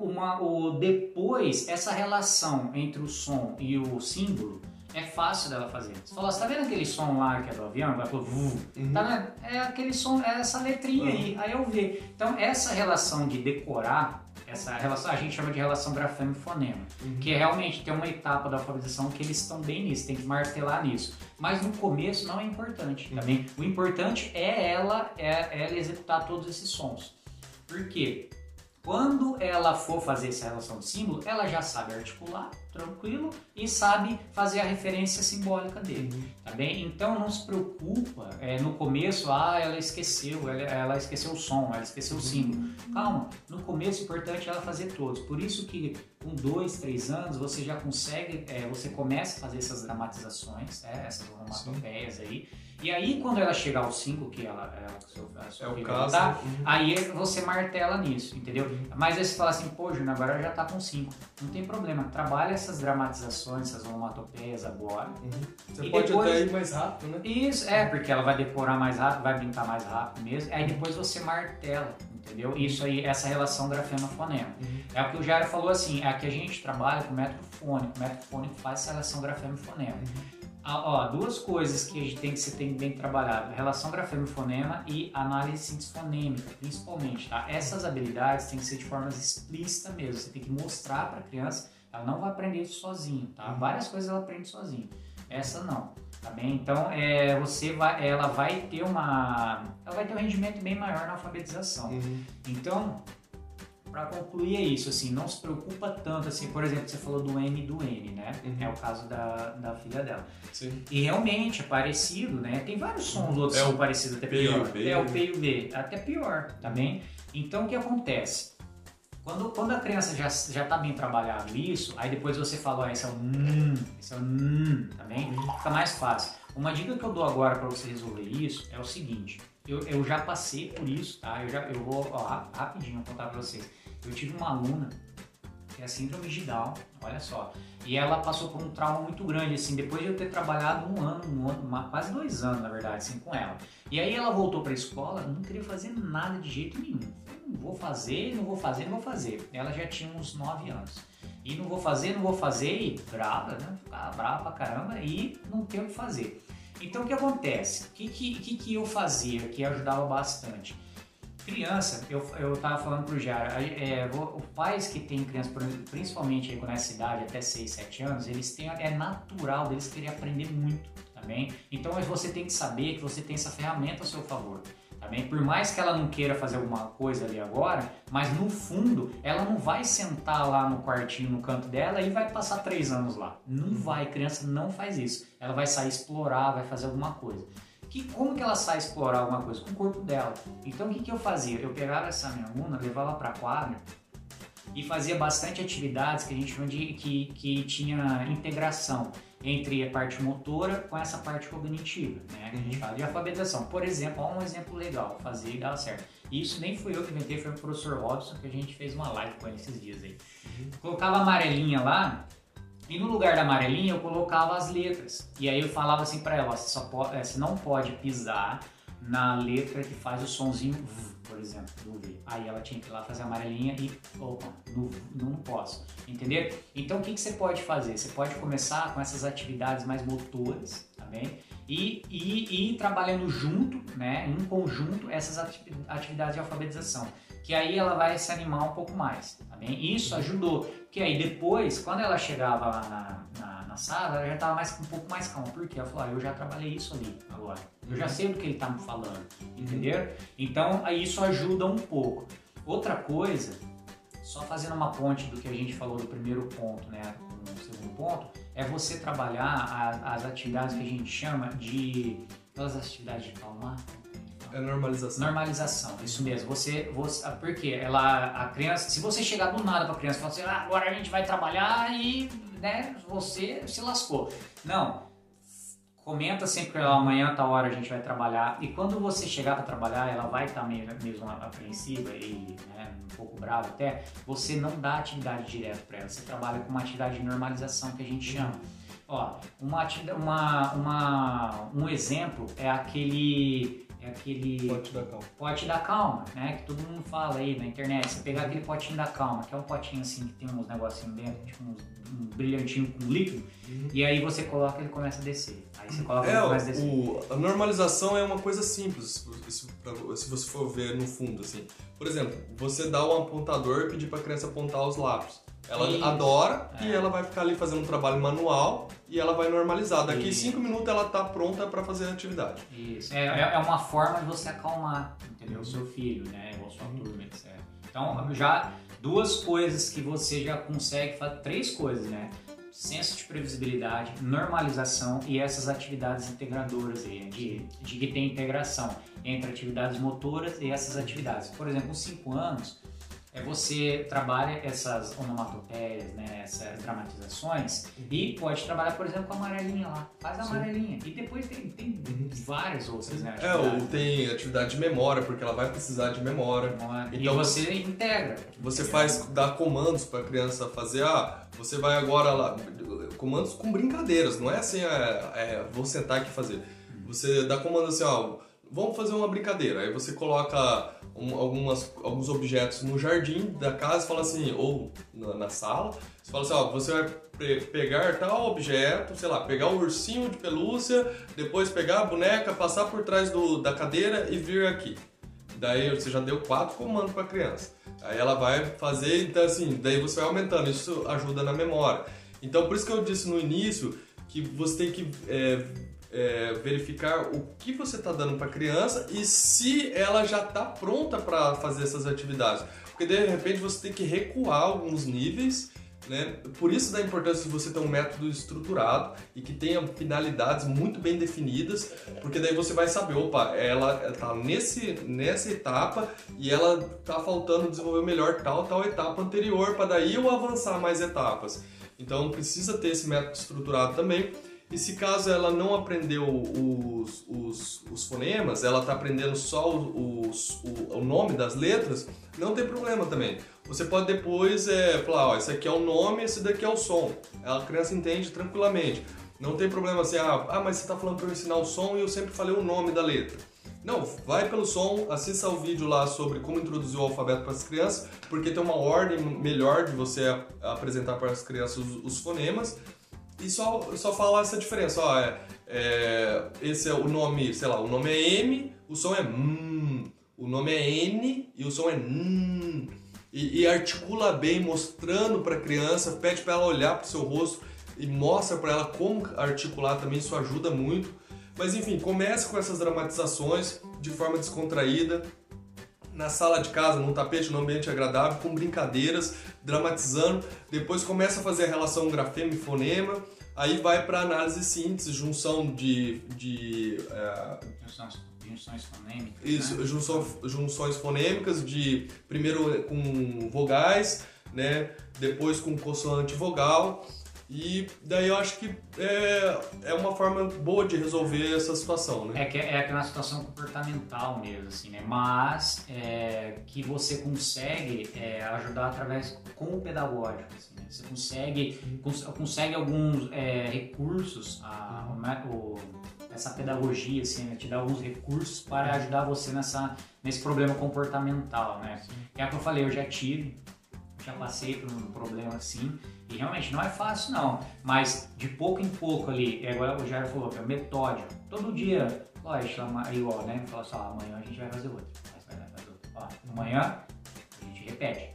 uma, o, depois, essa relação entre o som e o símbolo é fácil dela fazer. Você fala, você tá vendo aquele som lá que é do avião? Vai pro vu. Uhum. Tá, é aquele som, é essa letrinha uhum. aí. Aí eu vejo. Então, essa relação de decorar essa relação, a gente chama de relação grafema e fonema, uhum. que é realmente tem uma etapa da alfabetização que eles estão bem nisso, tem que martelar nisso. Mas no começo não é importante, tá bem? O importante é ela, é ela executar todos esses sons. Por quê? Quando ela for fazer essa relação de símbolo, ela já sabe articular, tranquilo, e sabe fazer a referência simbólica dele, uhum. tá bem? Então não se preocupa, é, no começo, ah, ela esqueceu, ela, ela esqueceu o som, ela esqueceu o símbolo. Calma, no começo é importante ela fazer todos, por isso que com dois, três anos você já consegue, é, você começa a fazer essas dramatizações, é, essas onomatopeias aí, e aí, quando ela chegar aos 5, que ela, ela a sua, é o caso, tá, uhum. aí você martela nisso, entendeu? Uhum. Mas aí você fala assim, pô, Júnior, agora já tá com 5. Não tem problema, trabalha essas dramatizações, essas onomatopeias agora. Uhum. Você e pode depois... até ir mais rápido, né? Isso, é, porque ela vai decorar mais rápido, vai brincar mais rápido mesmo. Aí depois você martela, entendeu? Isso aí, essa relação grafema-fonema. Uhum. É o que o Jairo falou assim, é que a gente trabalha com método fônico. O método fônico faz essa relação grafema-fonema. Ah, ó, duas coisas que a gente tem que ser bem trabalhado: relação grafema-fonema e análise síntese fonêmica, principalmente, tá? Essas habilidades têm que ser de forma explícita mesmo. Você tem que mostrar para a criança, ela não vai aprender isso sozinho, tá? Uhum. Várias coisas ela aprende sozinho. Essa não, tá bem? Então, é, você vai, ela vai ter uma, ela vai ter um rendimento bem maior na alfabetização. Uhum. Então, para concluir é isso, assim, não se preocupa tanto, assim, por exemplo, você falou do M do N, né? Uhum. É o caso da, da filha dela. Sim. E realmente é parecido, né? Tem vários sons outros é são parecidos, até pior. É o P e o V, até pior, tá bem? Então o que acontece? Quando, quando a criança já, já tá bem trabalhado isso, aí depois você fala, ó, esse é o NN, esse é o NN, tá bem? Fica mais fácil. Uma dica que eu dou agora para você resolver isso é o seguinte, eu, eu já passei por isso, tá? Eu, já, eu vou ó, rapidinho contar para vocês. Eu tive uma aluna que é síndrome de Down, olha só. E ela passou por um trauma muito grande, assim, depois de eu ter trabalhado um ano, um ano uma, quase dois anos, na verdade, assim, com ela. E aí ela voltou para a escola, não queria fazer nada de jeito nenhum. não vou fazer, não vou fazer, não vou fazer. Ela já tinha uns nove anos. E não vou fazer, não vou fazer, e brava, né? Ficava brava pra caramba e não tem o que fazer. Então o que acontece? O que, que, que eu fazia que ajudava bastante? Criança, eu, eu tava falando pro Jara, é, os pais que têm criança, principalmente aí com essa idade, até 6, 7 anos, eles têm, é natural deles querer aprender muito também. Então você tem que saber que você tem essa ferramenta ao seu favor. Também, por mais que ela não queira fazer alguma coisa ali agora, mas no fundo ela não vai sentar lá no quartinho, no canto dela e vai passar três anos lá. Não vai, criança não faz isso. Ela vai sair explorar, vai fazer alguma coisa. Que, como que ela sai explorar alguma coisa? Com o corpo dela. Então o que, que eu fazia? Eu pegava essa minha aluna, levava para a quadra e fazia bastante atividades que a gente chama de que, que tinha integração entre a parte motora com essa parte cognitiva, né? Que a gente fala de alfabetização. Por exemplo, um exemplo legal, fazer e dar certo. Isso nem fui eu que inventei, foi o professor Robson que a gente fez uma live com ele esses dias aí. Uhum. Colocava amarelinha lá e no lugar da amarelinha eu colocava as letras. E aí eu falava assim para ela, você, só pode, é, você não pode pisar na letra que faz o sonzinho v, por exemplo, do V. Aí ela tinha que ir lá fazer a amarelinha e, opa, no, não posso, entender? Então o que, que você pode fazer? Você pode começar com essas atividades mais motoras, tá e, e, e ir trabalhando junto, né, em conjunto, essas atividades de alfabetização que aí ela vai se animar um pouco mais, tá bem? Isso ajudou, que aí depois, quando ela chegava lá na, na, na sala, ela já estava mais, um pouco mais calma, porque ela falou, ah, eu já trabalhei isso ali agora, eu já sei do que ele está me falando, entendeu? Então, aí isso ajuda um pouco. Outra coisa, só fazendo uma ponte do que a gente falou do primeiro ponto, né, no segundo ponto, é você trabalhar as, as atividades que a gente chama de aquelas atividades de calmar, é normalização. Normalização, isso mesmo. Você, você, ah, porque ela, a criança, se você chegar do nada para a criança e falar assim, ah, agora a gente vai trabalhar e, né, você se lascou. Não. Comenta sempre para ela amanhã tá hora a gente vai trabalhar e quando você chegar para trabalhar ela vai estar tá mesmo, mesmo apreensiva e né, um pouco brava até. Você não dá atividade direto para ela. Você trabalha com uma atividade de normalização que a gente chama. Ó, uma, uma, uma, um exemplo é aquele é aquele pote da calma. Pote da calma, né? Que todo mundo fala aí na internet. Você pegar aquele potinho da calma, que é um potinho assim que tem uns negocinhos dentro, tipo uns, um brilhantinho com líquido, uhum. e aí você coloca ele começa a descer. Aí você coloca é, ele começa a descer. O, a normalização é uma coisa simples, se, se, você for ver no fundo, assim. Por exemplo, você dá um apontador e pedir para a criança apontar os lábios. Ela Isso. adora é. e ela vai ficar ali fazendo um trabalho manual e ela vai normalizar. Daqui Isso. cinco minutos ela tá pronta para fazer a atividade. Isso. É, é, é uma forma de você acalmar, entendeu? O seu filho, né? Ou sua turma, etc. Então, já duas coisas que você já consegue fazer, três coisas, né? Senso de previsibilidade, normalização e essas atividades integradoras aí, de, de que tem integração entre atividades motoras e essas atividades. Por exemplo, com cinco anos, é você trabalha essas onomatopeias, né, essas dramatizações uhum. e pode trabalhar, por exemplo, com a amarelinha lá. Faz a Sim. amarelinha. E depois tem, tem uhum. várias outras, né? É, ou tem atividade de memória, porque ela vai precisar de memória. memória. Então, e você integra. Você faz, dá comandos para a criança fazer, ah, você vai agora lá, comandos com brincadeiras, não é assim, é, é vou sentar aqui e fazer. Uhum. Você dá comando assim, ó, vamos fazer uma brincadeira. Aí você coloca um, algumas, alguns objetos no jardim da casa fala assim, ou na, na sala, você fala assim, ó, você vai pegar tal objeto, sei lá, pegar o um ursinho de pelúcia, depois pegar a boneca, passar por trás do, da cadeira e vir aqui. Daí você já deu quatro comandos para a criança. Aí ela vai fazer, então assim, daí você vai aumentando, isso ajuda na memória. Então por isso que eu disse no início que você tem que é, é, verificar o que você está dando para a criança e se ela já está pronta para fazer essas atividades. porque de repente você tem que recuar alguns nívees né? Por isso da importância de você ter um método estruturado e que tenha finalidades muito bem definidas, porque daí você vai saber, opa, ela está nesse, nessa etapa e ela está faltando desenvolver melhor tal, tal etapa anterior, para daí eu avançar mais etapas. Então precisa ter esse método estruturado também. E se caso ela não aprendeu os, os, os fonemas, ela está aprendendo só os, o, o nome das letras, não tem problema também. Você pode depois é, falar, ó, esse aqui é o nome, esse daqui é o som. A criança entende tranquilamente. Não tem problema assim, ah, ah mas você está falando para eu ensinar o som e eu sempre falei o nome da letra. Não, vai pelo som, assista o vídeo lá sobre como introduzir o alfabeto para as crianças, porque tem uma ordem melhor de você apresentar para as crianças os, os fonemas e só, só falar essa diferença. Ó, é, é, esse é o nome, sei lá, o nome é M, o som é M, o nome é N e o som é N. E, e articula bem, mostrando para a criança, pede para ela olhar para o seu rosto e mostra para ela como articular também, isso ajuda muito. Mas enfim, comece com essas dramatizações de forma descontraída, na sala de casa, num tapete, num ambiente agradável, com brincadeiras, dramatizando. Depois começa a fazer a relação grafema e fonema. Aí vai para análise síntese, junção de. de é... junções fonêmicas. Isso, né? junção, junções fonêmicas, de primeiro com vogais, né? depois com consoante vogal e daí eu acho que é, é uma forma boa de resolver essa situação, né? É que é aquela situação comportamental mesmo, assim, né? Mas é, que você consegue é, ajudar através com o pedagógico, assim, né? Você consegue, cons consegue alguns é, recursos, a, o, essa pedagogia, assim, né? te dá alguns recursos para ajudar você nessa, nesse problema comportamental, né? É o que eu falei, eu já tive, já passei por um problema assim, e realmente não é fácil não, mas de pouco em pouco ali, é igual o Jair falou, é metódico. Todo dia, lógico, igual, né? Fala só, amanhã a gente vai fazer outro, vai, vai fazer. Ó, amanhã a gente repete,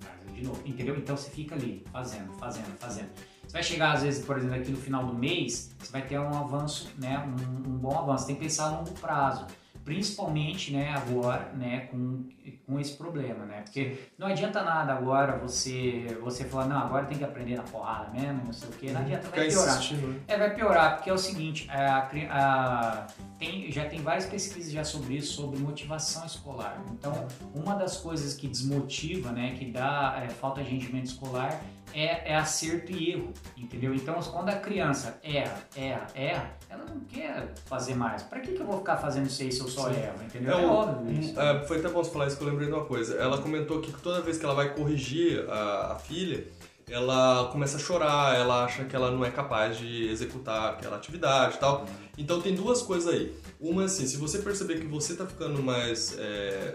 faz de novo, entendeu? Então você fica ali, fazendo, fazendo, fazendo. Você vai chegar, às vezes, por exemplo, aqui no final do mês, você vai ter um avanço, né? Um, um bom avanço. Tem que pensar a longo prazo principalmente né, agora né, com, com esse problema, né? Porque não adianta nada agora você você falar, não, agora tem que aprender na porrada mesmo, não sei o que, não adianta, vai piorar. Né? É, vai piorar, porque é o seguinte, a, a, tem, já tem várias pesquisas já sobre isso, sobre motivação escolar. Então, uma das coisas que desmotiva, né, que dá é, falta de rendimento escolar é, é, acerto e erro, entendeu? Então, quando a criança erra, erra, erra, ela não quer fazer mais. Para que, que eu vou ficar fazendo isso aí se eu só Sim. erro, entendeu? É, é óbvio isso. É, foi até bom você falar isso que eu lembrei de uma coisa. Ela comentou que toda vez que ela vai corrigir a, a filha, ela começa a chorar, ela acha que ela não é capaz de executar aquela atividade e tal. Então tem duas coisas aí. Uma assim, se você perceber que você tá ficando mais é,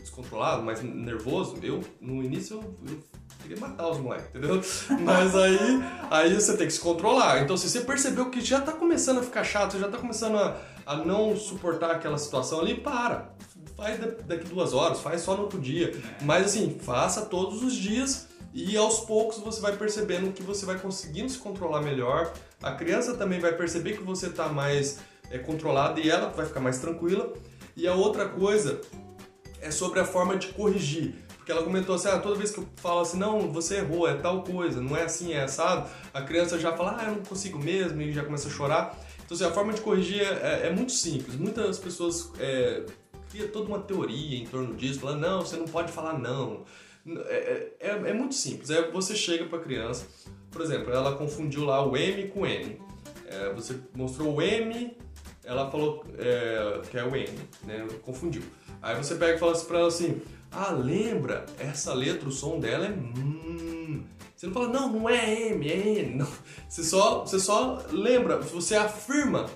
descontrolado, mais nervoso, eu no início eu, eu queria matar os moleques, entendeu? Mas aí, aí você tem que se controlar. Então, se você percebeu que já tá começando a ficar chato, já tá começando a, a não suportar aquela situação ali, para. Faz daqui duas horas, faz só no outro dia. Mas assim, faça todos os dias e aos poucos você vai percebendo que você vai conseguindo se controlar melhor. A criança também vai perceber que você tá mais é, controlado e ela vai ficar mais tranquila. E a outra coisa é sobre a forma de corrigir. Porque ela comentou assim, ah, toda vez que eu falo assim, não, você errou, é tal coisa, não é assim, é assado, a criança já fala, ah, eu não consigo mesmo, e já começa a chorar. Então, assim, a forma de corrigir é, é muito simples. Muitas pessoas é, criam toda uma teoria em torno disso, falando, não, você não pode falar não. É, é, é, é muito simples. É, você chega para a criança, por exemplo, ela confundiu lá o M com N. É, você mostrou o M, ela falou é, que é o N, né? Confundiu. Aí você pega e fala para ela assim, ah, lembra? Essa letra, o som dela é hum. Você não fala, não, não é M, é N. Não. Você, só, você só lembra, você afirma.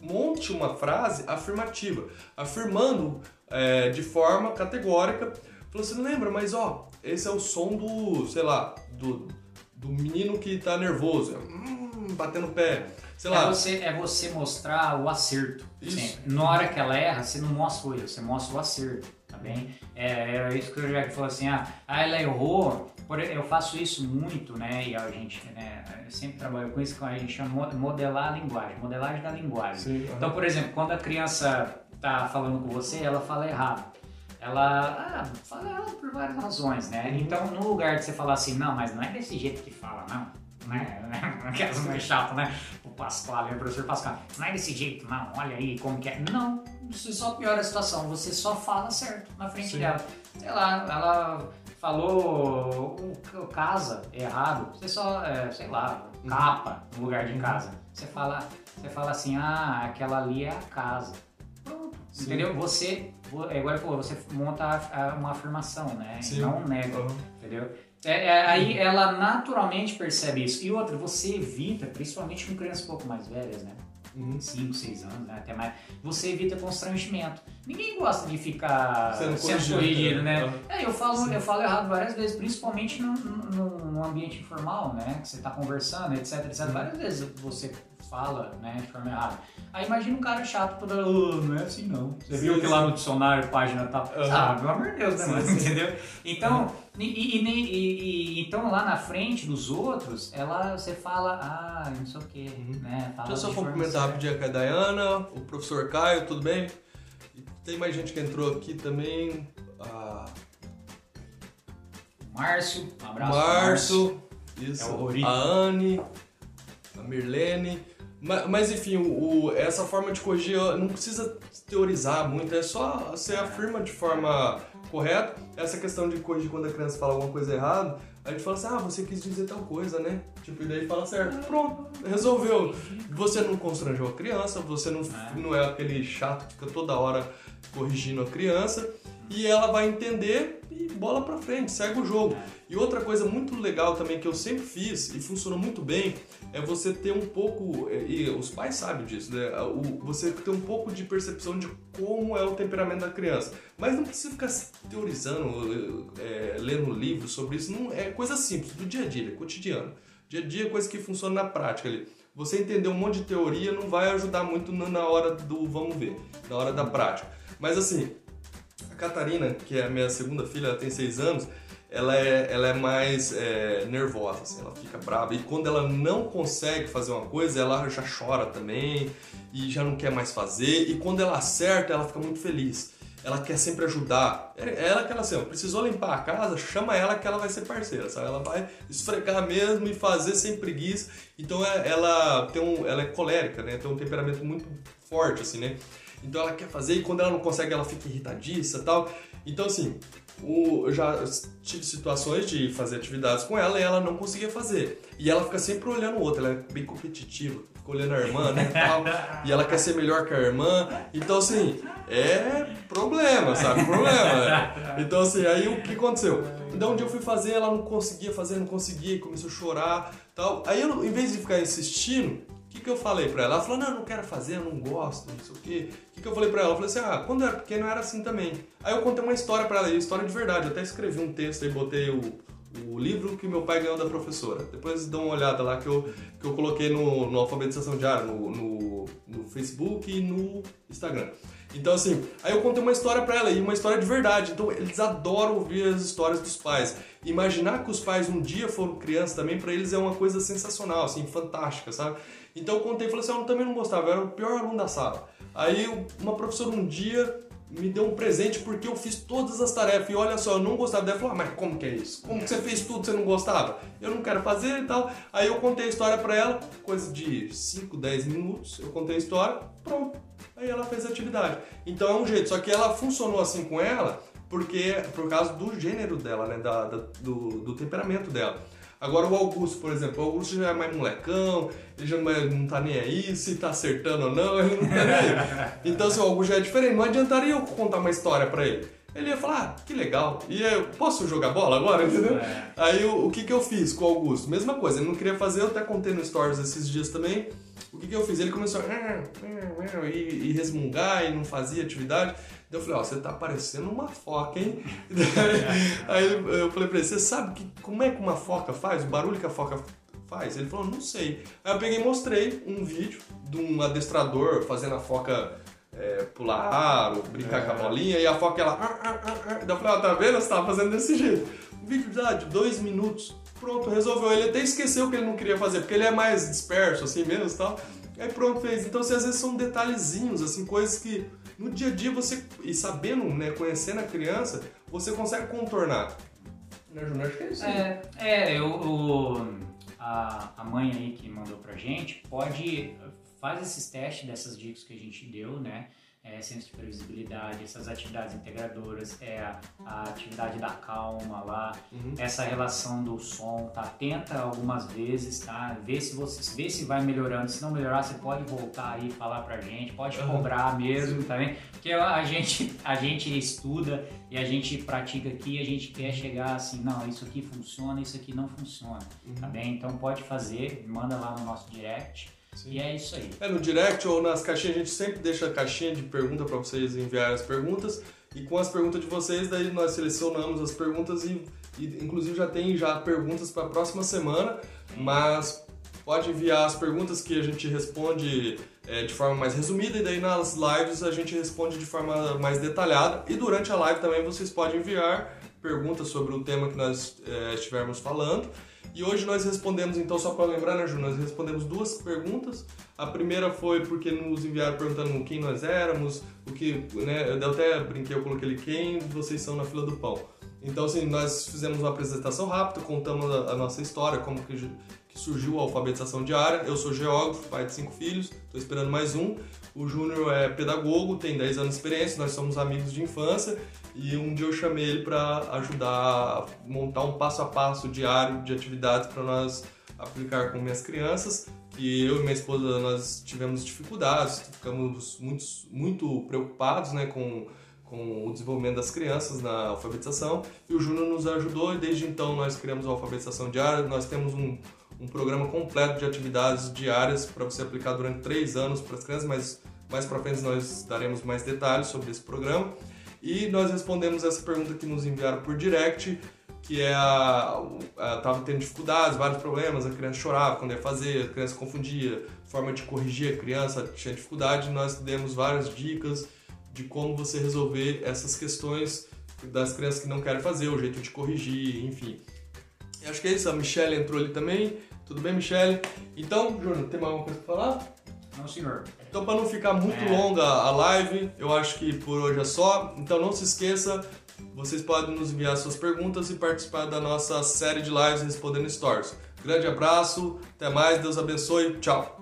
Monte uma frase afirmativa, afirmando é, de forma categórica. Falou, você não lembra, mas ó, esse é o som do, sei lá, do, do menino que tá nervoso, hum, batendo o pé. Sei é lá. Você, é você mostrar o acerto. Isso. Sempre. Na hora que ela erra, você não mostra o erro, você mostra o acerto tá bem? É, é isso que o Jack falou assim, ah, ah, ela errou, eu faço isso muito, né, e a gente, né, sempre trabalho com isso, que a gente chama modelar a linguagem, modelagem da linguagem. Sim, então, por exemplo, quando a criança tá falando com você, ela fala errado. ela ah, fala ela por várias razões, né? Uhum. Então, no lugar de você falar assim, não, mas não é desse jeito que fala, não. Né? Aquelas mais chato, né? O Pascoal, o professor Pascoal, não é desse jeito, não, olha aí como que é. Não, você só piora a situação, você só fala certo na frente Sim. dela. Sei lá, ela falou o, casa errado, você só, é, sei lá, Uhum. capa no lugar de casa. Você fala, você fala assim, ah, aquela ali é a casa. Pronto. Sim. Entendeu? Você, vo- é falou, você monta uma afirmação, né? Sim. não nega, Aham. entendeu? É, é, aí ela naturalmente percebe isso. E outra, você evita, principalmente com crianças um pouco mais velhas, né? Uhum. 5, 6 anos, né? Até mais. Você evita constrangimento. Ninguém gosta de ficar Sendo corrigido, né? né? É, eu falo, Sim. eu falo errado várias vezes, principalmente no, no ambiente informal, né? Que você tá conversando, etc, etc. Várias vezes você fala, né, de forma errada. Aí imagina um cara chato toda "Oh, não é assim não. Você Sim, viu que lá no dicionário, página. Uhum. Ah, pelo amor de Deus, né, mano? Entendeu? Então, e, e- e- e- então lá na frente dos outros, ela, você fala, ah, não sei o quê, Uhum. né? Fala Deixa eu só cumprimentar rapidinho aqui a Dayana, o professor Caio, tudo bem? Tem mais gente que entrou aqui também. Ah, Márcio, um abraço. Márcio, isso, É a Anne, a Mirlene. Ma- Mas, enfim, o, o- essa forma de corrigir não precisa teorizar muito, é só você afirma de forma correta. Essa questão de corrigir quando a criança fala alguma coisa errada, a gente fala assim, ah, você quis dizer tal coisa, né? Tipo, e daí fala certo. Pronto, resolveu. Você não constrangeu a criança, você não É. não é aquele chato que fica toda hora corrigindo a criança. E ela vai entender e bola pra frente, segue o jogo. E outra coisa muito legal também que eu sempre fiz e funcionou muito bem é você ter um pouco, e os pais sabem disso, né? Você ter um pouco de percepção de como é o temperamento da criança. Mas não precisa ficar teorizando, é, lendo livros sobre isso. Não, é coisa simples, do dia a dia, é cotidiano. Dia a dia é coisa que funciona na prática ali. Você entender um monte de teoria não vai ajudar muito na hora do vamos ver, na hora da prática. Mas assim, Catarina, que é a minha segunda filha, ela tem seis anos, ela é, ela é mais é, nervosa, assim, ela fica brava. E quando ela não consegue fazer uma coisa, ela já chora também e já não quer mais fazer. E quando ela acerta, ela fica muito feliz. Ela quer sempre ajudar. É ela que ela assim, precisou limpar a casa, chama ela que ela vai ser parceira, sabe? Ela vai esfregar mesmo e fazer sem preguiça. Então é- ela tem um, ela é colérica, né? Tem um temperamento muito forte, assim, né? Então ela quer fazer e quando ela não consegue, ela fica irritadiça e tal. Então, assim, o, eu já tive situações de fazer atividades com ela e ela não conseguia fazer. E ela fica sempre olhando o outro, ela é bem competitiva, fica olhando a irmã, né, tal. E ela quer ser melhor que a irmã. Então, assim, é problema, sabe? Problema. Então, assim, aí o que aconteceu? Então, um dia eu fui fazer, ela não conseguia fazer, não conseguia, começou a chorar tal. Aí, eu, em vez de ficar insistindo, que, que eu falei pra ela? Ela falou, não, eu não quero fazer, eu não gosto, não sei o quê. O que, que eu falei pra ela? Eu falei assim, ah, quando eu era pequeno era assim também. Aí eu contei uma história pra ela, e história de verdade. Eu até escrevi um texto e botei o, o livro que meu pai ganhou da professora. Depois dá uma olhada lá que eu, que eu coloquei no, no Alfabetização Diária, no, no, no Facebook e no Instagram. Então, assim, aí eu contei uma história pra ela, e uma história de verdade. Então, eles adoram ouvir as histórias dos pais. Imaginar que os pais um dia foram crianças também, pra eles é uma coisa sensacional, assim, fantástica, sabe? Então, eu contei e falei assim: eu também não gostava, eu era o pior aluno da sala. Aí, uma professora um dia me deu um presente porque eu fiz todas as tarefas. E olha só, eu não gostava dela. Falou, ah, mas como que é isso? Como que você fez tudo você não gostava? Eu não quero fazer e tal. Aí eu contei a história pra ela, coisa de 5, 10 minutos. Eu contei a história, pronto. Aí ela fez a atividade. Então é um jeito. Só que ela funcionou assim com ela porque por causa do gênero dela, né? Da, da- do, do temperamento dela. Agora o Augusto, por exemplo, o Augusto já é mais molecão, ele já não, tá nem aí, se tá acertando ou não, ele não tá nem aí. Então se o Augusto já é diferente, não adiantaria eu contar uma história pra ele. Ele ia falar, ah, que legal, e eu posso jogar bola agora, entendeu? É. Aí o, o que que eu fiz com o Augusto? Mesma coisa, ele não queria fazer, eu até contei no Stories esses dias também. O que que eu fiz? Ele começou a e, e resmungar e não fazia atividade. Daí eu falei, ó, você tá parecendo uma foca, hein? Aí eu falei pra ele, você sabe que, como é que uma foca faz? O barulho que a foca faz? Ele falou, não sei. Aí eu peguei e mostrei um vídeo de um adestrador fazendo a foca é, pular aro, brincar com a bolinha, e a foca ela. "Ah, ah, ah, ah." Daí eu falei, ó, tá vendo? Você tava fazendo desse jeito. Um vídeo já de dois minutos. Pronto, resolveu. Ele até esqueceu que ele não queria fazer, porque ele é mais disperso, assim mesmo e tal. Aí pronto, fez. Então, assim, às vezes são detalhezinhos, assim, coisas que no dia a dia você, e sabendo, né, conhecendo a criança, você consegue contornar. Né, Júnior? Acho que é isso. É, é eu, o- a, a mãe aí que mandou pra gente pode faz esses testes dessas dicas que a gente deu, né? É, centro de previsibilidade, essas atividades integradoras, é a, a atividade da calma lá, Uhum. essa relação do som, tá? Tenta algumas vezes, tá? Vê se você vê se vai melhorando. Se não melhorar, você pode voltar aí e falar pra gente, pode Aham. cobrar mesmo, tá vendo? Porque a gente, a gente estuda e a gente pratica aqui, a gente quer chegar assim, não, isso aqui funciona, isso aqui não funciona, tá bem? Então pode fazer, manda lá no nosso direct Sim. e é isso aí. É, no direct ou nas caixinhas, a gente sempre deixa a caixinha de pergunta para vocês enviarem as perguntas. E com as perguntas de vocês, daí nós selecionamos as perguntas e, e, inclusive já tem já perguntas para a próxima semana. Mas pode enviar as perguntas que a gente responde é, de forma mais resumida e daí nas lives a gente responde de forma mais detalhada. E durante a live também vocês podem enviar perguntas sobre o tema que nós é, estivermos falando. E hoje nós respondemos, então, só para lembrar, né, Ju? Nós respondemos duas perguntas. A primeira foi porque nos enviaram perguntando quem nós éramos, o que, né, eu até brinquei, eu coloquei ali, quem vocês são na fila do pão. Então, assim, nós fizemos uma apresentação rápida, contamos a, a nossa história, como que, que surgiu a alfabetização diária. Eu sou geógrafo, pai de cinco filhos, estou esperando mais um. O Júnior é pedagogo, tem 10 anos de experiência, nós somos amigos de infância e um dia eu chamei ele para ajudar a montar um passo a passo diário de atividades para nós aplicar com minhas crianças. E eu e minha esposa nós tivemos dificuldades, ficamos muito, muito preocupados né, com, com o desenvolvimento das crianças na alfabetização. E o Júnior nos ajudou e desde então nós criamos a alfabetização diária. Nós temos um, um programa completo de atividades diárias para você aplicar durante três anos para as crianças, mas mais para frente nós daremos mais detalhes sobre esse programa. E nós respondemos essa pergunta que nos enviaram por direct, que é a, tava tendo dificuldades, vários problemas, a criança chorava quando ia fazer, a criança confundia, forma de corrigir a criança tinha dificuldade, nós demos várias dicas de como você resolver essas questões das crianças que não querem fazer, o jeito de corrigir, enfim. E acho que é isso, a Michelle entrou ali também. Tudo bem, Michelle? Então, Júnior, tem mais alguma coisa pra falar? Não, senhor. Então, para não ficar muito É. longa a live, eu acho que por hoje é só. Então, não se esqueça, vocês podem nos enviar suas perguntas e participar da nossa série de lives respondendo stories. Grande abraço, até mais, Deus abençoe, tchau!